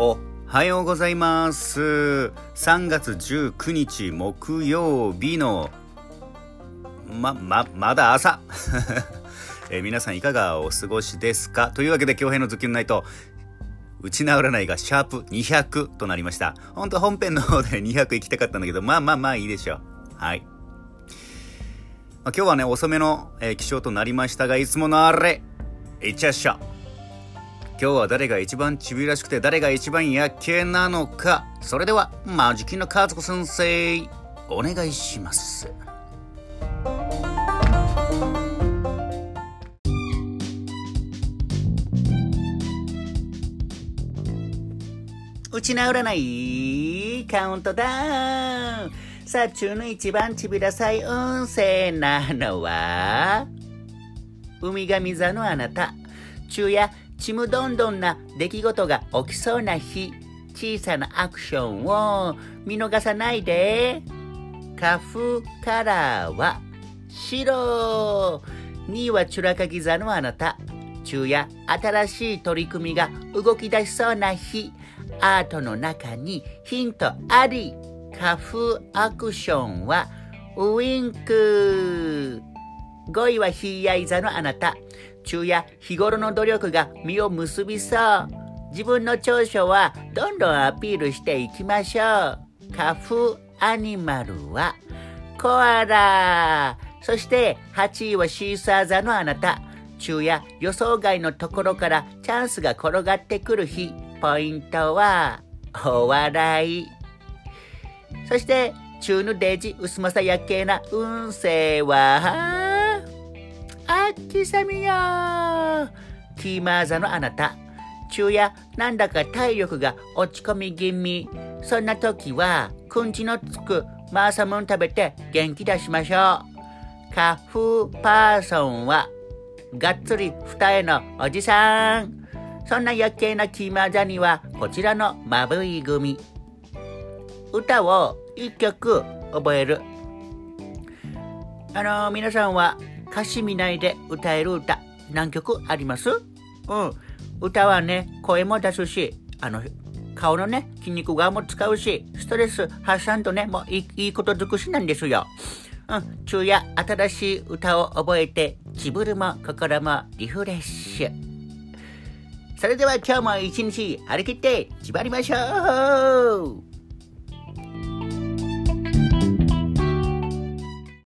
おはようございます。3月19日木曜日の、ま、ま、まだ朝。えー皆さんいかがお過ごしですか？というわけで、京平のズッキュンナイト、打ち直らないがシャープ200となりました。本当本編の方で 200行きたかったんだけど、まあまあまあいいでしょう。はい。まあ、今日はね、遅めの、えー起床となりましたが、いつものあれ、いっちゃっしょ。今日は誰が一番ちびらしくて誰が一番やっけなのか。それではマジキの和子先生お願いします。打ち直らないカウントダウン。さあ中の一番ちびらさい運勢なのは？海神座のあなた。昼夜ちむどんどんな出来事が起きそうな日小さなアクションを見逃さないで。花粉カラーは白。2位はチュラカギ座のあなた。昼夜新しい取り組みが動き出しそうな日。アートの中にヒントあり。花粉アクションはウインク。5位はヒーヤイ座のあなた。昼夜日頃の努力が実を結びそう。自分の長所はどんどんアピールしていきましょう。花粉アニマルはコアラ。そして8位はシーサー座のあなた。昼夜予想外のところからチャンスが転がってくる日。ポイントはお笑い。そして中のデジ薄まさやけな運勢はあきさみよキー。マーザのあなた。昼夜なんだか体力が落ち込み気味。そんな時はくんちのつくマーサムン食べて元気出しましょう。花粉パーソンはがっつり二重のおじさん。そんな夜景なキーマーザにはこちらのまぶい組。歌を一曲覚える。あの皆さんは歌詞見ないで歌える歌。何曲あります？うん。歌はね声も出すしあの顔のね筋肉側も使うしストレス発散とねもういいこと尽くしなんですよ。うん。昼夜新しい歌を覚えて自分も心もリフレッシュ。それでは今日も一日張り切って縛りましょう。